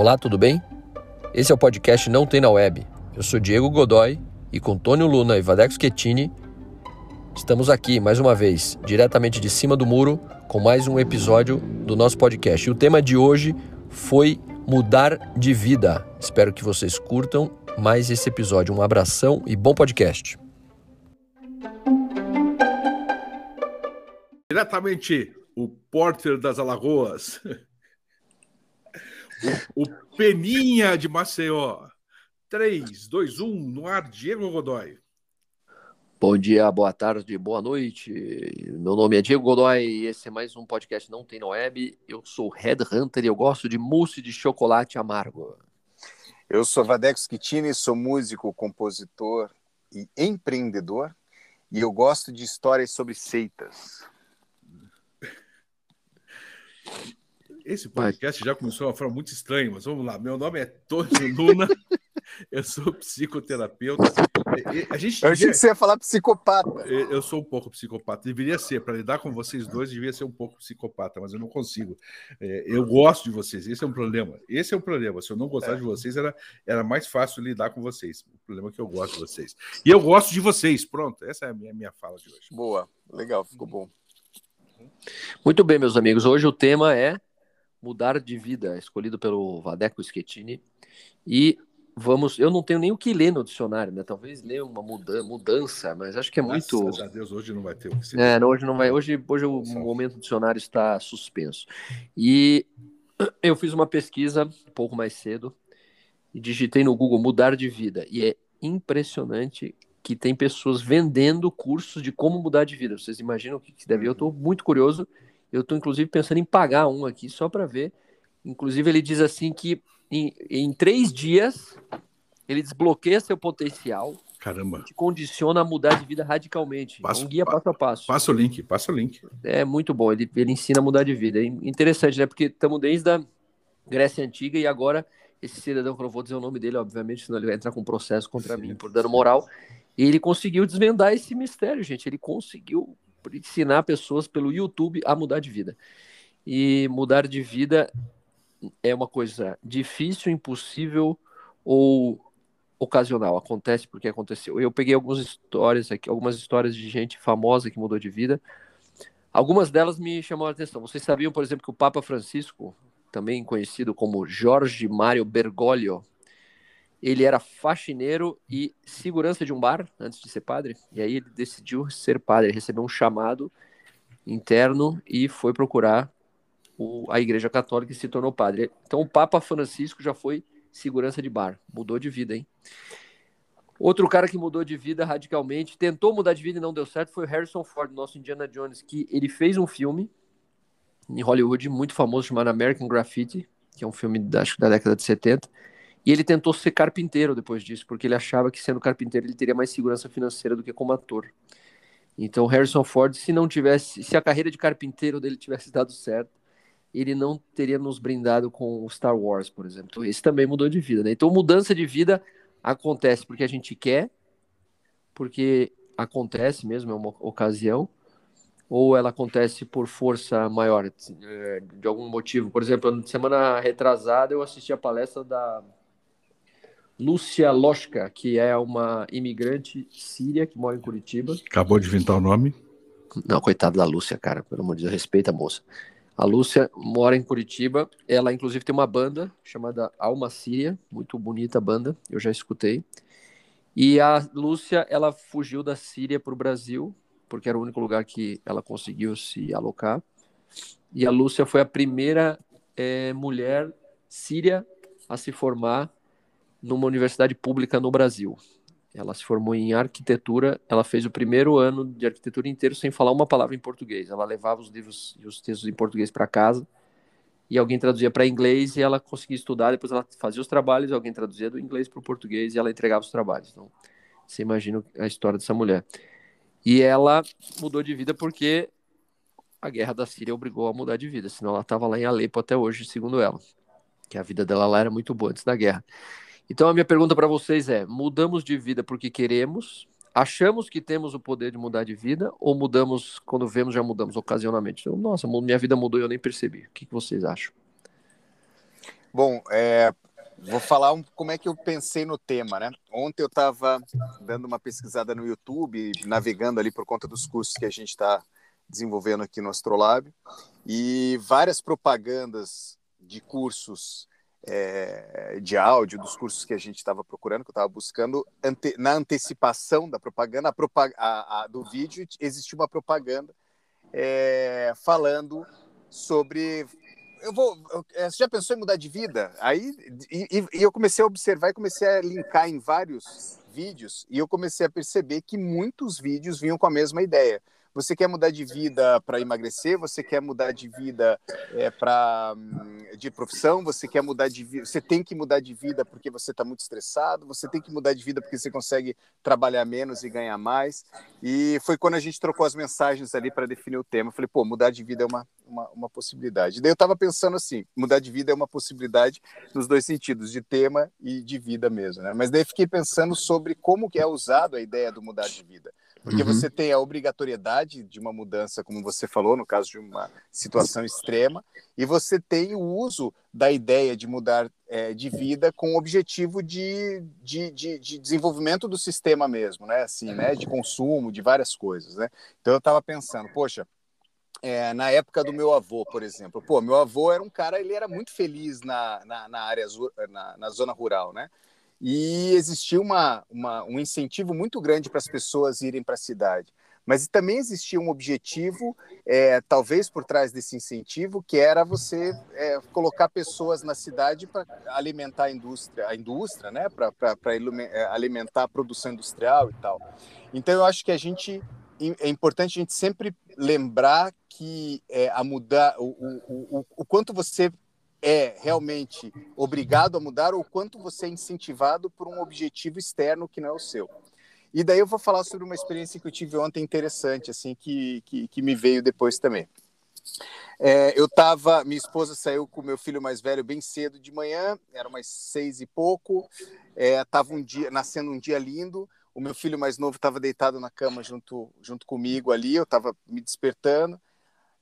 Olá, tudo bem? Esse é o podcast Não Tem na Web. Eu sou Diego Godoy e com Tônio Luna e Vadeco Schettini estamos aqui mais uma vez, diretamente de cima do muro, com mais um episódio do nosso podcast. E o tema de hoje foi mudar de vida. Espero que vocês curtam mais esse episódio. Um abração e bom podcast. Diretamente, o Porter das Alagoas. O, Peninha de Maceió. 3, 2, 1, no ar, Diego Godoy. Bom dia, boa tarde, boa noite. Meu nome é Diego Godoy e esse é mais um podcast Não Tem na Web. Eu sou Red Hunter e eu gosto de mousse de chocolate amargo. Eu sou Vadex Kitini, sou músico, compositor e empreendedor e eu gosto de histórias sobre seitas. Esse podcast já começou de uma forma muito estranha, mas vamos lá. Meu nome é Tony Luna, eu sou psicoterapeuta. A gente eu achei que você ia falar psicopata. Eu sou um pouco psicopata. Deveria ser, para lidar com vocês dois, devia ser um pouco psicopata, mas eu não consigo. É, eu gosto de vocês, esse é um problema. Esse é o um problema. Se eu não gostar é. de vocês, era, era mais fácil lidar com vocês. O problema é que eu gosto de vocês. E eu gosto de vocês. Pronto, essa é a minha, minha fala de hoje. Boa, legal, ficou bom. Muito bem, meus amigos. Hoje o tema é Mudar de Vida, escolhido pelo Vadeco Schettini. E vamos. Eu não tenho nem o que ler no dicionário, né? Talvez ler uma muda, mudança, mas acho que é muito. Graças a Deus, hoje não vai ter o que ser. É, hoje não vai. Hoje, hoje o momento do dicionário está suspenso. E eu fiz uma pesquisa um pouco mais cedo e digitei no Google mudar de vida. E é impressionante que tem pessoas vendendo cursos de como mudar de vida. Vocês imaginam o que deve? Eu estou muito curioso eu estou, inclusive, pensando em pagar um aqui só para ver. Inclusive, ele diz assim que em, em três dias ele desbloqueia seu potencial. Caramba. Te condiciona a mudar de vida radicalmente. Passo, um guia passo a passo. Passa o link, passa o link. É muito bom. Ele, ele ensina a mudar de vida. É interessante, né? Porque estamos desde a Grécia Antiga e agora esse cidadão, que eu não vou dizer o nome dele, obviamente, senão ele vai entrar com um processo contra Sim. mim por dano moral. E ele conseguiu desvendar esse mistério, gente. Ele conseguiu ensinar pessoas pelo YouTube a mudar de vida. E mudar de vida é uma coisa difícil, impossível ou ocasional. Acontece porque aconteceu. Eu peguei algumas histórias aqui, algumas histórias de gente famosa que mudou de vida. Algumas delas me chamaram a atenção. Vocês sabiam, por exemplo, que o Papa Francisco, também conhecido como Jorge Mário Bergoglio, ele era faxineiro e segurança de um bar antes de ser padre. E aí ele decidiu ser padre, recebeu um chamado interno e foi procurar o, a Igreja Católica e se tornou padre. Então o Papa Francisco já foi segurança de bar, mudou de vida, hein? Outro cara que mudou de vida radicalmente, tentou mudar de vida e não deu certo, foi Harrison Ford, nosso Indiana Jones, que ele fez um filme em Hollywood muito famoso chamado American Graffiti, que é um filme acho da década de 70 e ele tentou ser carpinteiro depois disso, porque ele achava que sendo carpinteiro ele teria mais segurança financeira do que como ator. Então, Harrison Ford, se não tivesse, se a carreira de carpinteiro dele tivesse dado certo, ele não teria nos brindado com o Star Wars, por exemplo. Então, esse também mudou de vida, né? Então, mudança de vida acontece porque a gente quer, porque acontece mesmo, é uma ocasião, ou ela acontece por força maior, eh, de algum motivo. Por exemplo, semana retrasada eu assisti a palestra da Lúcia Loshka, que é uma imigrante síria que mora em Curitiba. Acabou de inventar o nome? Não, coitada da Lúcia, cara, pelo amor de Deus, respeita a moça. A Lúcia mora em Curitiba, ela inclusive tem uma banda chamada Alma Síria, muito bonita a banda, eu já escutei. E a Lúcia, ela fugiu da Síria para o Brasil, porque era o único lugar que ela conseguiu se alocar. E a Lúcia foi a primeira é, mulher síria a se formar numa universidade pública no Brasil. Ela se formou em arquitetura, ela fez o primeiro ano de arquitetura inteiro sem falar uma palavra em português. Ela levava os livros e os textos em português para casa e alguém traduzia para inglês e ela conseguia estudar. Depois ela fazia os trabalhos, alguém traduzia do inglês para o português e ela entregava os trabalhos. Então, você imagina a história dessa mulher. E ela mudou de vida porque a guerra da Síria obrigou a mudar de vida, senão ela estava lá em Alepo até hoje, segundo ela. Que a vida dela lá era muito boa antes da guerra. Então a minha pergunta para vocês é: mudamos de vida porque queremos? Achamos que temos o poder de mudar de vida ou mudamos quando vemos já mudamos ocasionalmente? Então, nossa, minha vida mudou e eu nem percebi. O que, vocês acham? Bom, é, vou falar um, como é que eu pensei no tema, né? Ontem eu estava dando uma pesquisada no YouTube, navegando ali por conta dos cursos que a gente está desenvolvendo aqui no Astrolab, e várias propagandas de cursos é, de áudio, dos cursos que a gente estava procurando, que eu estava buscando, ante, na antecipação da propaganda, a, a, a, do vídeo, existia uma propaganda é, falando sobre eu vou. É, você já pensou em mudar de vida? Aí e, e, eu comecei a observar e comecei a linkar em vários vídeos e eu comecei a perceber que muitos vídeos vinham com a mesma ideia. Você quer mudar de vida para emagrecer? Você quer mudar de vida é, para hum, de profissão? Você quer mudar de vida? Você tem que mudar de vida porque você está muito estressado? Você tem que mudar de vida porque você consegue trabalhar menos e ganhar mais? E foi quando a gente trocou as mensagens ali para definir o tema. Eu falei, pô, mudar de vida é uma, uma, uma possibilidade. Daí eu estava pensando assim, mudar de vida é uma possibilidade nos dois sentidos, de tema e de vida mesmo, né? Mas daí fiquei pensando sobre como que é usado a ideia do mudar de vida. Porque uhum. você tem a obrigatoriedade de uma mudança, como você falou, no caso de uma situação extrema, e você tem o uso da ideia de mudar é, de vida com o objetivo de, de, de, de, desenvolvimento do sistema mesmo, né? Assim, né? De consumo, de várias coisas, né? Então eu estava pensando, poxa, é, na época do meu avô, por exemplo, pô, meu avô era um cara, ele era muito feliz na, na, na área, na, na zona rural, né? E existia uma, uma, um incentivo muito grande para as pessoas irem para a cidade. Mas também existia um objetivo, é, talvez por trás desse incentivo, que era você é, colocar pessoas na cidade para alimentar a indústria, a indústria, né? para é, alimentar a produção industrial e tal. Então, eu acho que a gente é importante a gente sempre lembrar que é, a mudar o, o, o, o quanto você é realmente obrigado a mudar ou quanto você é incentivado por um objetivo externo que não é o seu. E daí eu vou falar sobre uma experiência que eu tive ontem interessante, assim, que, que, que me veio depois também. É, eu estava, minha esposa saiu com meu filho mais velho bem cedo de manhã, era umas seis e pouco, é, um dia, nascendo um dia lindo, o meu filho mais novo estava deitado na cama junto, junto comigo ali, eu estava me despertando,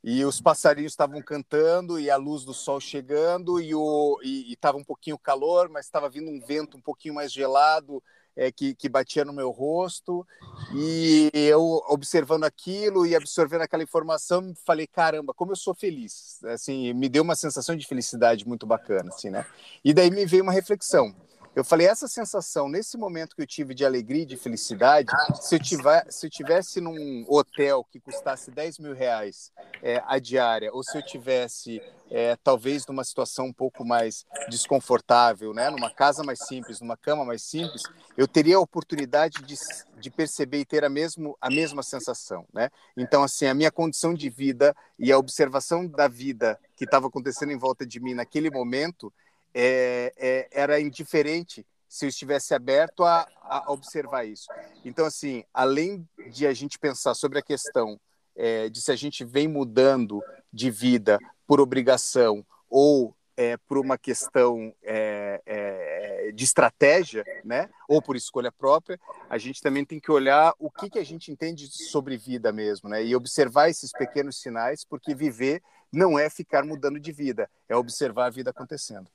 e os passarinhos estavam cantando e a luz do sol chegando e o e estava um pouquinho calor, mas estava vindo um vento um pouquinho mais gelado é, que, que batia no meu rosto. E eu observando aquilo e absorvendo aquela informação falei caramba como eu sou feliz. Assim me deu uma sensação de felicidade muito bacana assim né? E daí me veio uma reflexão eu falei, essa sensação, nesse momento que eu tive de alegria e de felicidade, se eu, tiver, se eu tivesse num hotel que custasse 10 mil reais é, a diária, ou se eu tivesse é, talvez numa situação um pouco mais desconfortável, né? numa casa mais simples, numa cama mais simples, eu teria a oportunidade de, de perceber e ter a, mesmo, a mesma sensação. Né? Então, assim, a minha condição de vida e a observação da vida que estava acontecendo em volta de mim naquele momento é, é, era indiferente se eu estivesse aberto a, a, observar isso. Então, assim, além de a gente pensar sobre a questão é, de se a gente vem mudando de vida por obrigação ou é, por uma questão é, é, de estratégia, né? ou por escolha própria, a gente também tem que olhar o que, que a gente entende sobre vida mesmo, né? e observar esses pequenos sinais, porque viver não é ficar mudando de vida, é observar a vida acontecendo.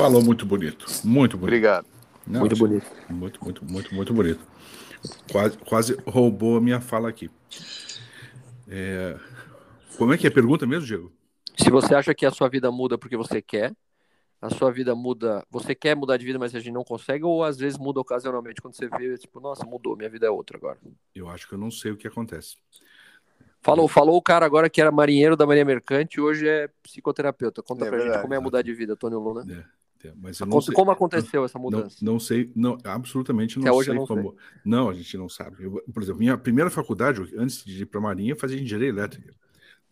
Falou muito bonito. Muito bonito. Obrigado. Não, muito bonito. Muito, muito, muito, muito bonito. Quase, quase roubou a minha fala aqui. É... Como é que é a pergunta mesmo, Diego? Se você acha que a sua vida muda porque você quer, a sua vida muda, você quer mudar de vida, mas a gente não consegue, ou às vezes muda ocasionalmente, quando você vê, tipo, nossa, mudou, minha vida é outra agora. Eu acho que eu não sei o que acontece. Falou, falou o cara agora que era marinheiro da Marinha Mercante e hoje é psicoterapeuta. Conta é pra verdade, gente como é mudar de vida, Tony Luna. É, é, mas eu não sei, como aconteceu essa mudança? Não, não sei, não, absolutamente não Até sei não como. Sei. Não, a gente não sabe. Eu, por exemplo, minha primeira faculdade, antes de ir para a Marinha, fazia engenharia elétrica.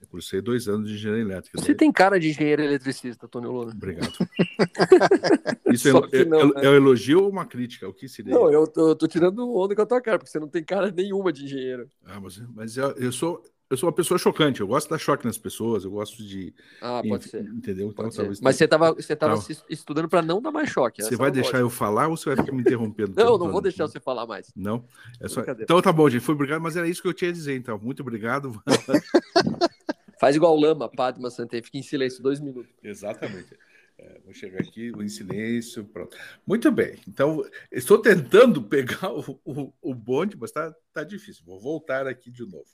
Eu cursei dois anos de engenharia elétrica. Você daí... tem cara de engenheiro eletricista, Tony Luna. Obrigado. Isso é, é, não, é, né? é, um elogio ou uma crítica? O que seria? Não, eu tô, eu tô tirando onda com a tua cara, porque você não tem cara nenhuma de engenheiro. Ah, mas, mas eu, eu sou eu sou uma pessoa chocante, eu gosto de dar choque nas pessoas, eu gosto de. Ah, pode ser. Entendeu? Então, ser. Mas você estava você tava não. estudando para não dar mais choque. Você vai deixar eu falar ou você vai ficar me interrompendo? não, não vou deixar você falar mais. Não? É só... Então tá bom, gente. Foi obrigado, mas era isso que eu tinha a dizer, então. Muito obrigado. Faz igual Lama, Padma Santé, fica em silêncio dois minutos. Exatamente. É, vou chegar aqui, em silêncio, pronto. Muito bem. Então, estou tentando pegar o, o, o bonde, mas está tá difícil. Vou voltar aqui de novo.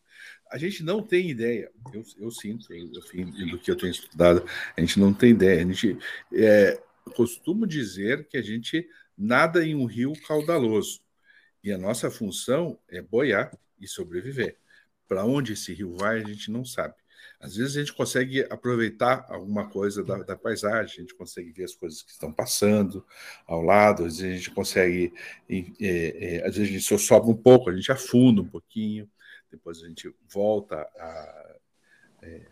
A gente não tem ideia, eu, eu sinto, eu, do que eu tenho estudado, a gente não tem ideia. A gente é, costumo dizer que a gente nada em um rio caudaloso. E a nossa função é boiar e sobreviver. Para onde esse rio vai, a gente não sabe. Às vezes a gente consegue aproveitar alguma coisa da, da, paisagem, a gente consegue ver as coisas que estão passando ao lado, às vezes a gente consegue, é, é, às vezes a gente só sobe um pouco, a gente afunda um pouquinho, depois a gente volta a, é,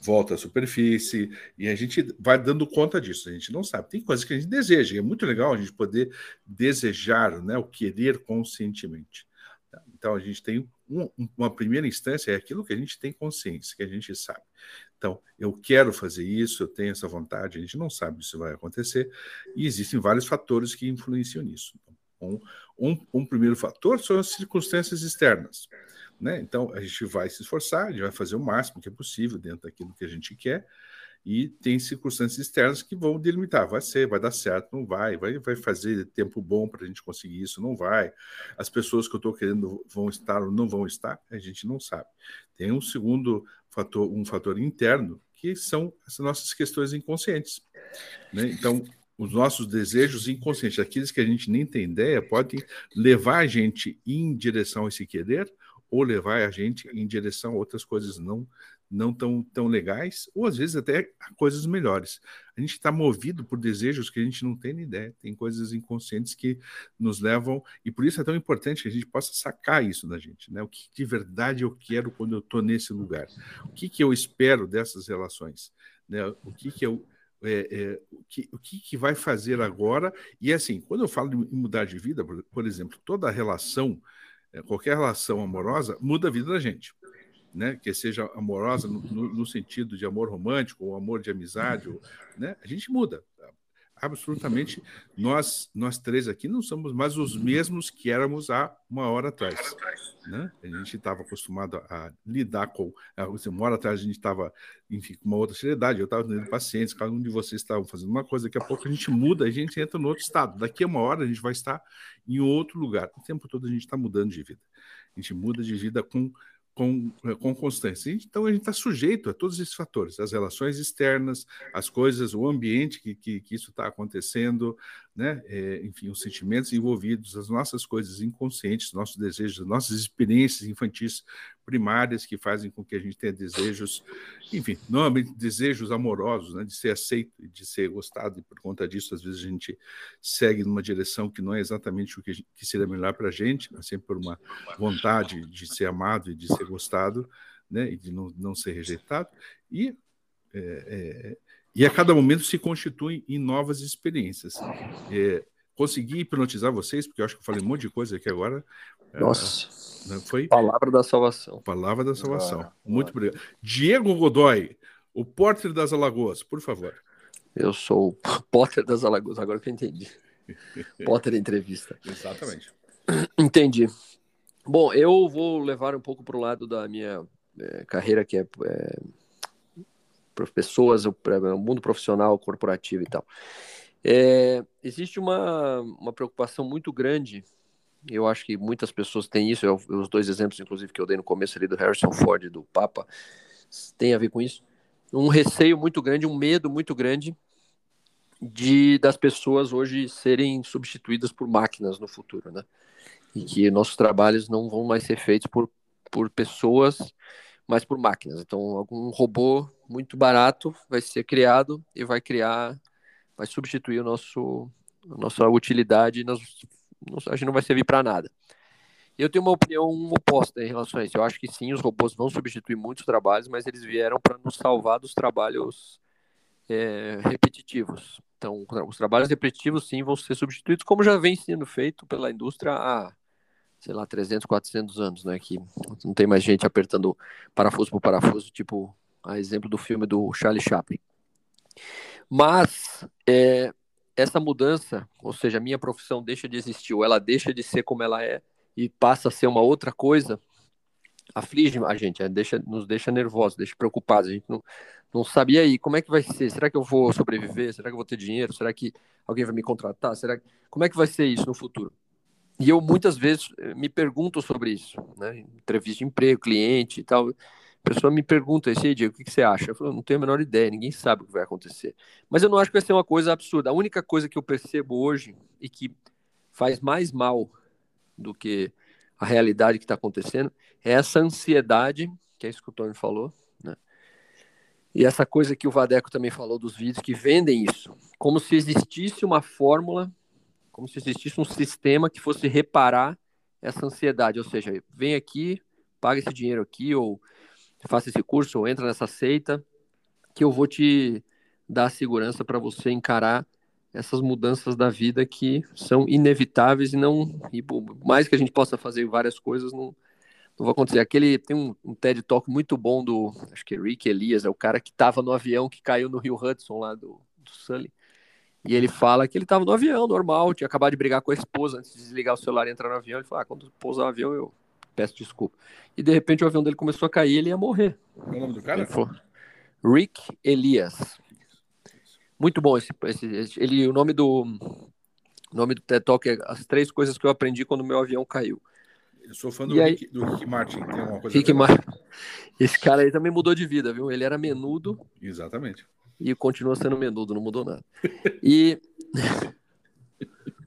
volta à superfície e a gente vai dando conta disso. A gente não sabe. Tem coisas que a gente deseja. E é muito legal a gente poder desejar, né, o querer conscientemente. Então a gente tem um, uma primeira instância é aquilo que a gente tem consciência, que a gente sabe. Então eu quero fazer isso, eu tenho essa vontade. A gente não sabe se vai acontecer e existem vários fatores que influenciam nisso. Um, um, um primeiro fator são as circunstâncias externas. Né? Então, a gente vai se esforçar, a gente vai fazer o máximo que é possível dentro daquilo que a gente quer, e tem circunstâncias externas que vão delimitar, vai ser, vai dar certo, não vai, vai, vai fazer tempo bom para a gente conseguir isso, não vai. As pessoas que eu estou querendo vão estar ou não vão estar, a gente não sabe. Tem um segundo fator, um fator interno, que são as nossas questões inconscientes. Né? Então, os nossos desejos inconscientes, aqueles que a gente nem tem ideia, podem levar a gente em direção a esse querer ou levar a gente em direção a outras coisas não não tão, tão legais, ou às vezes até coisas melhores. A gente está movido por desejos que a gente não tem ideia, tem coisas inconscientes que nos levam, e por isso é tão importante que a gente possa sacar isso da gente, né? O que de verdade eu quero quando eu estou nesse lugar? O que, que eu espero dessas relações? Né? O que, que eu. É, é, o, que, o que, que vai fazer agora? E assim, quando eu falo de mudar de vida, por, por exemplo, toda relação é, qualquer relação amorosa muda a vida da gente. Né, que seja amorosa no, no, sentido de amor romântico ou amor de amizade, ou, né, a gente muda absolutamente nós nós três aqui não somos mais os mesmos que éramos há uma hora atrás né? a gente estava acostumado a lidar com assim, uma hora atrás a gente estava enfim com uma outra seriedade eu estava tendo pacientes cada um de vocês estava fazendo uma coisa daqui a pouco a gente muda a gente entra no outro estado daqui a uma hora a gente vai estar em outro lugar. O tempo todo a gente está mudando de vida. A gente muda de vida com com, eh, com constância. Então, a gente está sujeito a todos esses fatores, as relações externas, as coisas, o ambiente que, que, que isso está acontecendo, né? É, enfim, os sentimentos envolvidos, as nossas coisas inconscientes, nossos desejos, nossas experiências infantis primárias que fazem com que a gente tenha desejos, enfim, normalmente desejos amorosos, né? De ser aceito, de ser gostado, e por conta disso, às vezes a gente segue numa direção que não é exatamente o que, que seria melhor para a gente, mas sempre por uma vontade de ser amado e de ser gostado, né? E de não, não ser rejeitado. E é, é, e a cada momento se constituem em novas experiências. É, consegui hipnotizar vocês, porque eu acho que eu falei um monte de coisa aqui agora. É, Nossa. É, foi Palavra da salvação. Palavra da salvação. Ah, Muito ah. obrigado. Diego Godoy, o Potter das Alagoas, por favor. Eu sou o Potter das Alagoas, agora que eu entendi. Potter entrevista. Exatamente. Entendi. Bom, eu vou levar um pouco para o lado da minha é, carreira, que é, é pessoas, o, o mundo profissional, corporativo e tal. É, existe uma, uma preocupação muito grande, eu acho que muitas pessoas têm isso, eu, os dois exemplos, inclusive, que eu dei no começo ali do Harrison Ford e do Papa, tem a ver com isso. Um receio muito grande, um medo muito grande de das pessoas hoje serem substituídas por máquinas no futuro, né? E que nossos trabalhos não vão mais ser feitos por, por pessoas, mas por máquinas. Então, algum robô muito barato vai ser criado e vai criar, vai substituir o nosso, a nossa utilidade, nós, a gente não vai servir para nada. Eu tenho uma opinião oposta em relação a isso. Eu acho que sim, os robôs vão substituir muitos trabalhos, mas eles vieram para nos salvar dos trabalhos é, repetitivos. Então, os trabalhos repetitivos sim vão ser substituídos, como já vem sendo feito pela indústria há sei lá, 300, 400 anos, né? Que não tem mais gente apertando parafuso por parafuso, tipo a exemplo do filme do Charlie Chaplin. Mas é, essa mudança, ou seja, a minha profissão deixa de existir, ou ela deixa de ser como ela é e passa a ser uma outra coisa, aflige a gente, é, deixa, nos deixa nervosos, deixa preocupados. A gente não, não sabia aí como é que vai ser. Será que eu vou sobreviver? Será que eu vou ter dinheiro? Será que alguém vai me contratar? Será como é que vai ser isso no futuro? E eu muitas vezes me pergunto sobre isso, né? Entrevista de emprego, cliente e tal. A pessoa me pergunta esse Diego, o que, que você acha? Eu falo, não tenho a menor ideia, ninguém sabe o que vai acontecer. Mas eu não acho que vai ser uma coisa absurda. A única coisa que eu percebo hoje e que faz mais mal do que a realidade que está acontecendo é essa ansiedade, que é isso que o Tony falou, né? E essa coisa que o Vadeco também falou dos vídeos que vendem isso, como se existisse uma fórmula, como se existisse um sistema que fosse reparar essa ansiedade, ou seja, vem aqui, paga esse dinheiro aqui, ou faça esse curso, ou entra nessa seita, que eu vou te dar segurança para você encarar essas mudanças da vida que são inevitáveis e não e por mais que a gente possa fazer várias coisas não não vai acontecer. Aquele tem um, um TED Talk muito bom do acho que é Rick Elias é o cara que estava no avião que caiu no Rio Hudson lá do, do Sully. E ele fala que ele estava no avião normal tinha acabado de brigar com a esposa antes de desligar o celular e entrar no avião. Ele falou ah, quando pousar o avião eu peço desculpa e de repente o avião dele começou a cair ele ia morrer Qual é o nome do cara? Rick Elias muito bom esse, esse, ele o nome do o nome do TED Talk é as três coisas que eu aprendi quando meu avião caiu. Eu sou fã do, aí- Rick, do Rick Martin. Tem alguma coisa Rick? Martin. Esse cara aí também mudou de vida, viu? Ele era menudo Exatamente. e continua sendo menudo, não mudou nada. E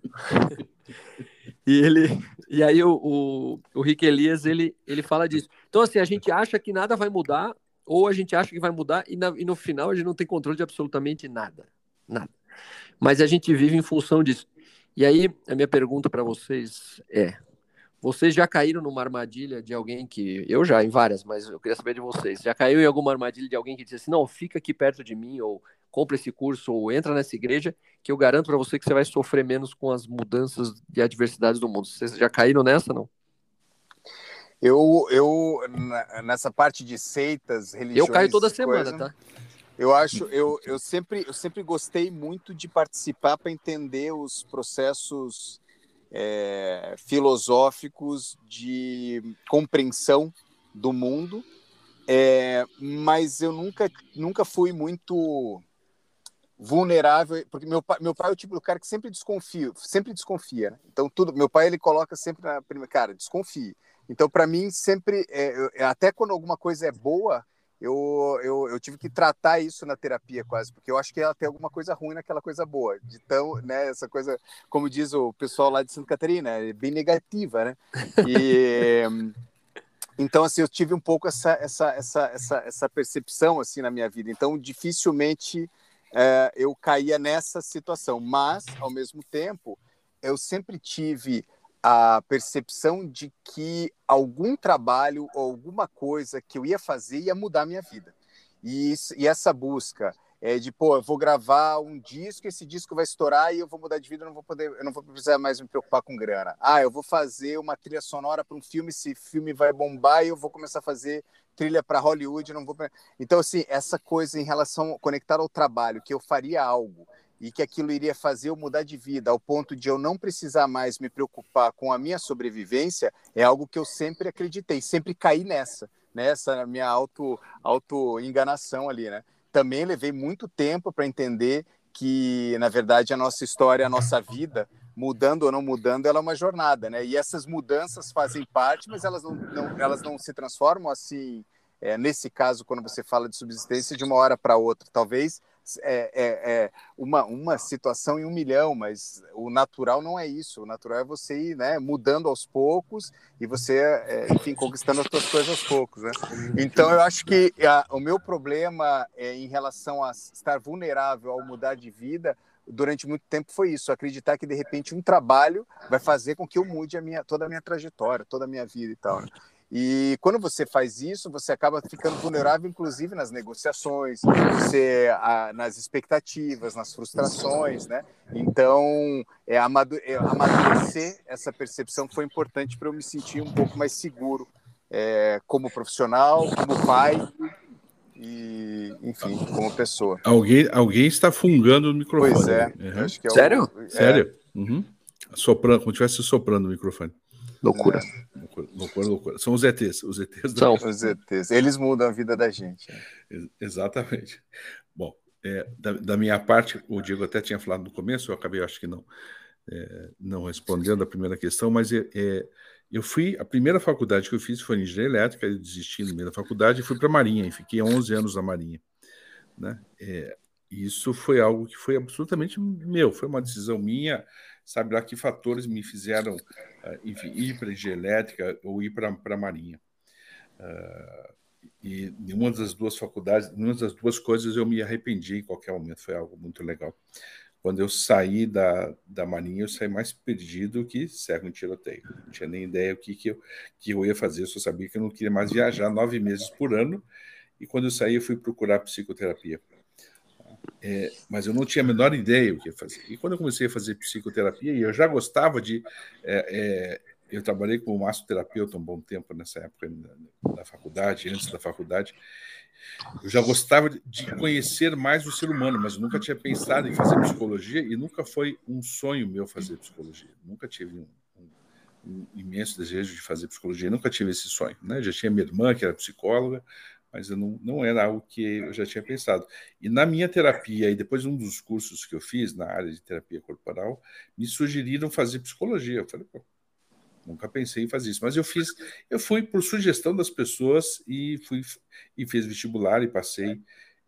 e ele e aí o, o, o Rick Elias ele ele fala disso. Então assim a gente acha que nada vai mudar ou a gente acha que vai mudar e, na- e no final a gente não tem controle de absolutamente nada, nada. Mas a gente vive em função disso. E aí a minha pergunta para vocês é: vocês já caíram numa armadilha de alguém que eu já em várias, mas eu queria saber de vocês. Já caiu em alguma armadilha de alguém que disse assim: "Não, fica aqui perto de mim" ou compra esse curso ou entra nessa igreja, que eu garanto para você que você vai sofrer menos com as mudanças e adversidades do mundo. Vocês já caíram nessa, não? Eu, eu nessa parte de seitas, religiões, Eu caio toda coisa, semana, tá? Eu acho, eu, eu sempre, eu sempre gostei muito de participar para entender os processos é, filosóficos de compreensão do mundo, é, mas eu nunca, nunca fui muito vulnerável, porque meu pai, meu pai é o tipo do cara que sempre desconfia, sempre desconfia. né? Então tudo, meu pai ele coloca sempre na primeira, cara, desconfie. Então para mim sempre, é, eu- até quando alguma coisa é boa eu, eu, eu tive que tratar isso na terapia quase, porque eu acho que ela tem alguma coisa ruim naquela coisa boa. De tão, né, essa coisa, como diz o pessoal lá de Santa Catarina, é bem negativa, né? E então assim, eu tive um pouco essa essa essa essa, essa percepção assim na minha vida. Então dificilmente é, eu caía nessa situação, mas ao mesmo tempo eu sempre tive a percepção de que algum trabalho ou alguma coisa que eu ia fazer ia mudar a minha vida. E, isso, e essa busca é de, pô, eu vou gravar um disco, esse disco vai estourar e eu vou mudar de vida, eu não vou poder, eu não vou precisar mais me preocupar com grana. Ah, eu vou fazer uma trilha sonora para um filme, esse filme vai bombar e eu vou começar a fazer trilha para Hollywood, não vou. Então assim, essa coisa em relação conectar ao trabalho, que eu faria algo e que aquilo iria fazer eu mudar de vida ao ponto de eu não precisar mais me preocupar com a minha sobrevivência é algo que eu sempre acreditei, sempre caí nessa, nessa minha auto auto enganação ali, né? Também levei muito tempo para entender que na verdade a nossa história, a nossa vida, mudando ou não mudando, ela é uma jornada, né? E essas mudanças fazem parte, mas elas não, não elas não se transformam assim. É, nesse caso, quando você fala de subsistência, de uma hora para outra, talvez é, é, é, uma, uma situação em um milhão, mas o natural não é isso. O natural é você ir né, mudando aos poucos e você, é, enfim, conquistando as suas coisas aos poucos. Né? Então, eu acho que a, o meu problema é, em relação a estar vulnerável ao mudar de vida durante muito tempo foi isso, acreditar que de repente um trabalho vai fazer com que eu mude a minha, toda a minha trajetória, toda a minha vida e tal. Né? E quando você faz isso, você acaba ficando vulnerável, inclusive nas negociações, você, a, nas expectativas, nas frustrações, né? Então, é, é, amadurecer essa percepção foi importante para eu me sentir um pouco mais seguro é, como profissional, como pai e, enfim, como pessoa. Alguém, alguém está fungando o microfone. Pois é. Uhum. Acho que é o- Sério? é, Sério? Uhum. Soprando, como se estivesse soprando o microfone. Loucura. Loucura, loucura, loucura. São os ETs. Os ETs. São os ETs. Eles mudam a vida da gente. Né? Exatamente. Bom, é, da, da, minha parte, o Diego até tinha falado no começo, eu acabei, acho que não, é, não respondendo a primeira questão, mas é, é, eu fui, a primeira faculdade que eu fiz foi em engenharia elétrica, eu desisti no meio da faculdade e fui para a Marinha, e fiquei 11 anos na Marinha. Né? É, isso foi algo que foi absolutamente meu, foi uma decisão minha, sabe lá que fatores me fizeram, ah, enfim, ir para a elétrica ou ir para a Marinha. Uh, e nenhuma das duas faculdades, nenhuma das duas coisas eu me arrependi em qualquer momento, foi algo muito legal. Quando eu saí da, da Marinha, eu saí mais perdido que cego em tiroteio. Não tinha nem ideia o que, que, eu, que eu ia fazer, eu só sabia que eu não queria mais viajar nove meses por ano. E quando eu saí, eu fui procurar psicoterapia. É, mas eu não tinha a menor ideia o que fazer. E quando eu comecei a fazer psicoterapia, e eu já gostava de. É, é, eu trabalhei como massoterapeuta um bom tempo nessa época na, na, faculdade, antes da faculdade. Eu já gostava de conhecer mais o ser humano, mas nunca tinha pensado em fazer psicologia e nunca foi um sonho meu fazer psicologia. Nunca tive um, um, um imenso desejo de fazer psicologia, nunca tive esse sonho. Né? Já tinha minha irmã, que era psicóloga, mas eu não, não era algo que eu já tinha pensado. E na minha terapia, e depois um dos cursos que eu fiz na área de terapia corporal, me sugeriram fazer psicologia. Eu falei, pô, Nunca pensei em fazer isso, mas eu fiz, eu fui por sugestão das pessoas e fui e fiz vestibular e passei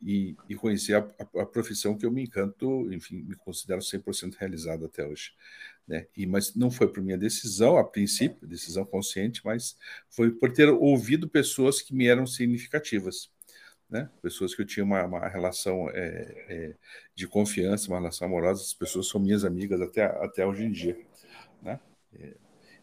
e, e conheci a, a, a, profissão que eu me encanto, enfim, me considero 100% realizado até hoje, né? E mas não foi por minha decisão a princípio, decisão consciente, mas foi por ter ouvido pessoas que me eram significativas. Né? Pessoas que eu tinha uma, uma relação é, é, de confiança, uma relação amorosa, as pessoas são minhas amigas até, até hoje em dia. Né? É,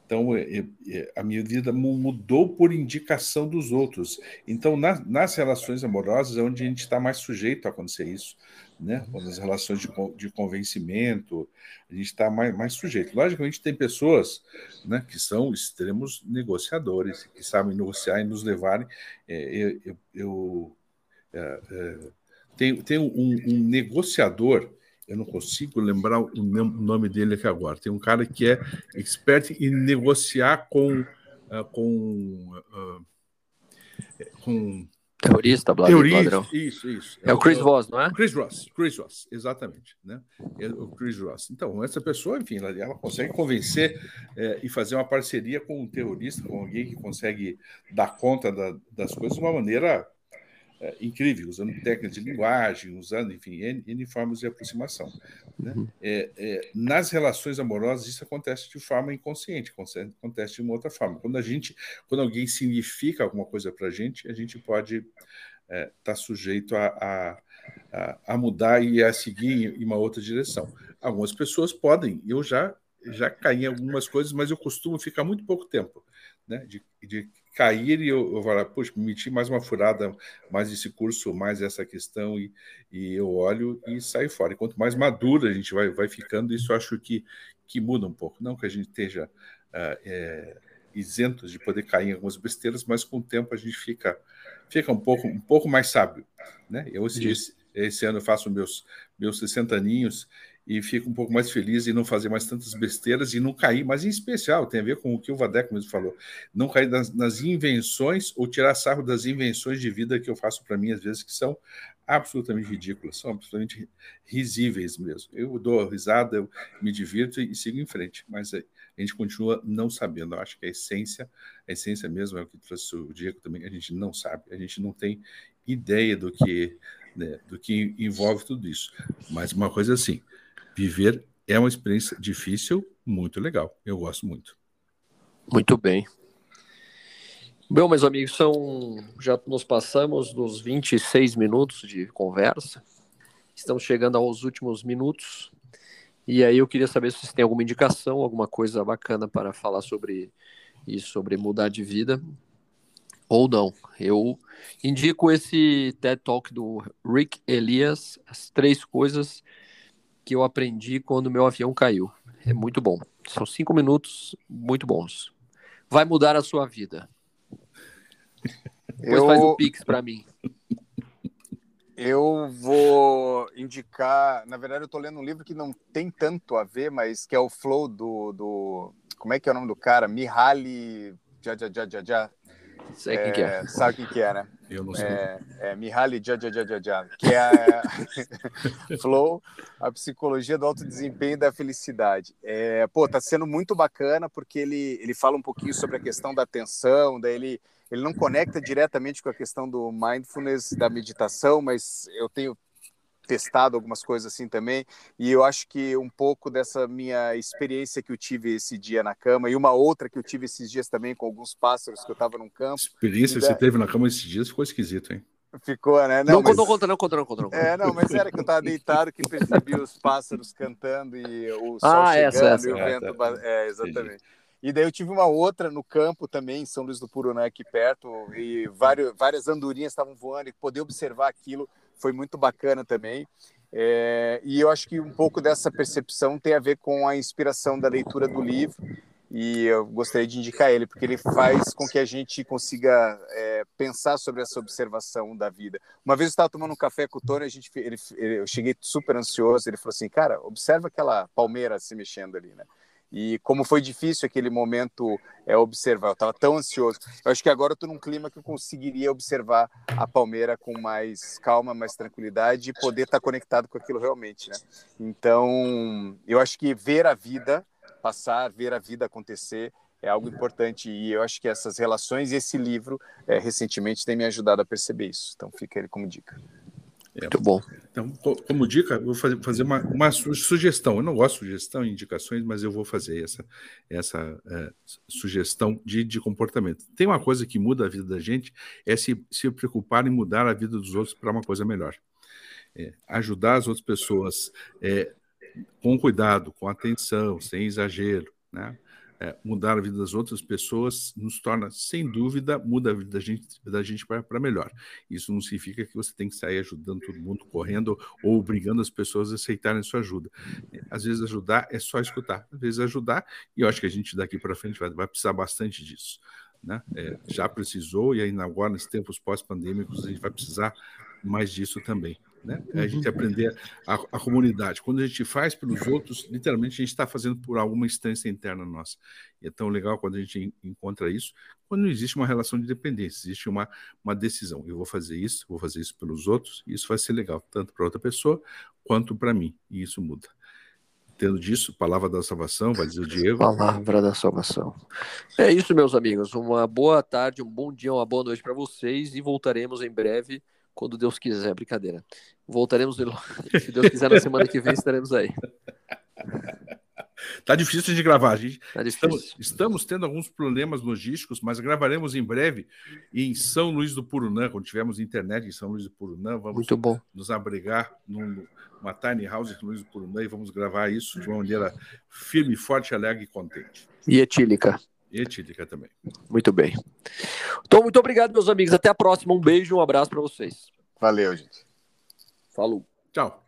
então, é, é, a minha vida mudou por indicação dos outros. Então, nas, nas relações amorosas é onde a gente está mais sujeito a acontecer isso. Né? Uhum. Nas relações de, de convencimento, a gente está mais, mais sujeito. Logicamente, tem pessoas né, que são extremos negociadores, que sabem negociar e nos levarem. É, eu, eu é, é, tenho, tenho um, um negociador eu não consigo lembrar o nome dele aqui agora. Tem um cara que é expert em negociar com. Uh, com, uh, com Terrorista, blá, Terrorista, Isso, isso. É, é o Chris Voss, não é? Chris Ross, Chris Ross, exatamente. Né? É o Chris Ross. Então, essa pessoa, enfim, ela, ela consegue convencer é, e fazer uma parceria com um terrorista, com alguém que consegue dar conta da, das coisas de uma maneira é, incrível, usando técnicas de linguagem, usando, enfim, N, N formas de aproximação. Né? Uhum. É, é, nas relações amorosas, isso acontece de forma inconsciente, acontece de uma outra forma. Quando a gente, quando alguém significa alguma coisa para a gente, a gente pode estar é, tá sujeito a, a, a, mudar e a seguir em uma outra direção. Algumas pessoas podem, eu já já caí em algumas coisas, mas eu costumo ficar muito pouco tempo, né, de, de cair e eu, eu falar, puxa, meti mais uma furada, mais esse curso, mais essa questão, e, e eu olho e saio fora. E quanto mais madura a gente vai, vai ficando, isso eu acho que, que muda um pouco. Não que a gente esteja uh, é, isento de poder cair em algumas besteiras, mas com o tempo a gente fica, fica um, pouco, um pouco mais sábio. Né? Eu, esse, esse ano eu faço meus, meus 60 aninhos e fico um pouco mais feliz em não fazer mais tantas besteiras e não cair, mas em especial tem a ver com o que o Vadeco mesmo falou, não cair nas, nas invenções ou tirar sarro das invenções de vida que eu faço para mim às vezes que são absolutamente ridículas, são absolutamente risíveis mesmo. Eu dou risada, eu me divirto e sigo em frente, mas a gente continua não sabendo. Eu acho que a essência, a essência mesmo é o que trouxe o Diego também, a gente não sabe, a gente não tem ideia do que né, do que envolve tudo isso. Mas uma coisa assim, viver é uma experiência difícil, muito legal. Eu gosto muito. Muito bem. Bom, meus amigos, são já nos passamos dos 26 minutos de conversa. Estamos chegando aos últimos minutos. E aí eu queria saber se vocês têm alguma indicação, alguma coisa bacana para falar sobre isso, sobre mudar de vida ou não. Eu indico esse TED Talk do Rick Elias, as três coisas que eu aprendi quando meu avião caiu. É muito bom. São cinco minutos muito bons. Vai mudar a sua vida. Depois eu... faz o Pix para mim. Eu vou indicar. Na verdade, eu estou lendo um livro que não tem tanto a ver, mas que é o Flow do. do como é que é o nome do cara? Mihaly já, já, já, já, já. Sei quem que é. Sabe quem que é, né? Eu não sei. É, é Mihaly Csikszentmihalyi, que é a Flow, a psicologia do alto desempenho e da felicidade. É, pô, tá sendo muito bacana porque ele, ele fala um pouquinho sobre a questão da atenção, daí ele, ele não conecta diretamente com a questão do mindfulness, da meditação, mas eu tenho testado algumas coisas assim também, e eu acho que um pouco dessa minha experiência que eu tive esse dia na cama, e uma outra que eu tive esses dias também com alguns pássaros que eu estava num campo. Experiência que você teve na cama esses dias ficou esquisito, hein? Ficou, né? Não, não mas... conta, não, conta, não, conta, não. É, não, mas era que eu estava deitado que percebi os pássaros cantando e o sol ah, chegando essa, essa. e o ah, vento... Tá. É, exatamente. E daí eu tive uma outra no campo também, em São Luís do Purunã, aqui perto, e vários, várias andorinhas estavam voando, e poder observar aquilo foi muito bacana também. É, e eu acho que um pouco dessa percepção tem a ver com a inspiração da leitura do livro, e eu gostaria de indicar ele, porque ele faz com que a gente consiga é, pensar sobre essa observação da vida. Uma vez eu estava tomando um café com o Tony, a gente, ele, ele, eu cheguei super ansioso, ele falou assim, cara, observa aquela palmeira se mexendo ali, né? E como foi difícil aquele momento é, observar, eu estava tão ansioso. Eu acho que agora eu estou num clima que eu conseguiria observar a Palmeira com mais calma, mais tranquilidade e poder estar tá conectado com aquilo realmente, né? Então, eu acho que ver a vida passar, ver a vida acontecer é algo importante e eu acho que essas relações e esse livro é, recentemente tem me ajudado a perceber isso. Então, fica ele como dica. Muito bom. Então, como dica, eu vou fazer uma, uma sugestão. Eu não gosto de sugestão e indicações, mas eu vou fazer essa, essa é, sugestão de, de comportamento. Tem uma coisa que muda a vida da gente, é se, se preocupar em mudar a vida dos outros para uma coisa melhor. É, ajudar as outras pessoas é, com cuidado, com atenção, sem exagero, né? É, mudar a vida das outras pessoas nos torna, sem dúvida, muda a vida da gente, da gente para melhor. Isso não significa que você tem que sair ajudando todo mundo, correndo ou obrigando as pessoas a aceitarem sua ajuda. Às vezes ajudar é só escutar, às vezes ajudar, e eu acho que a gente daqui para frente vai, vai precisar bastante disso. Né? É, já precisou, e ainda agora, nos tempos pós-pandêmicos, a gente vai precisar mais disso também né? É a gente uhum. aprender a, a, comunidade. Quando a gente faz pelos outros, literalmente a gente está fazendo por alguma instância interna nossa. E é tão legal quando a gente encontra isso, quando não existe uma relação de dependência, existe uma, uma decisão. Eu vou fazer isso, vou fazer isso pelos outros, e isso vai ser legal, tanto para outra pessoa quanto para mim, e isso muda. Tendo disso, palavra da salvação, vai dizer o Diego. Palavra da salvação. É isso, meus amigos. Uma boa tarde, um bom dia, uma boa noite para vocês e voltaremos em breve quando Deus quiser, brincadeira. Voltaremos, se Deus quiser, na semana que vem estaremos aí. Tá difícil de gravar, gente. Tá estamos, estamos, tendo alguns problemas logísticos, mas gravaremos em breve em São Luís do Purunã, quando tivermos internet em São Luís do Purunã, vamos Muito bom. nos abrigar numa tiny house em São Luís do Purunã e vamos gravar isso de uma maneira firme, forte, alegre e contente. E etílica. E etílica também. Muito bem. Então, muito obrigado, meus amigos. Até a próxima. Um beijo, um abraço para vocês. Valeu, gente. Falou. Tchau.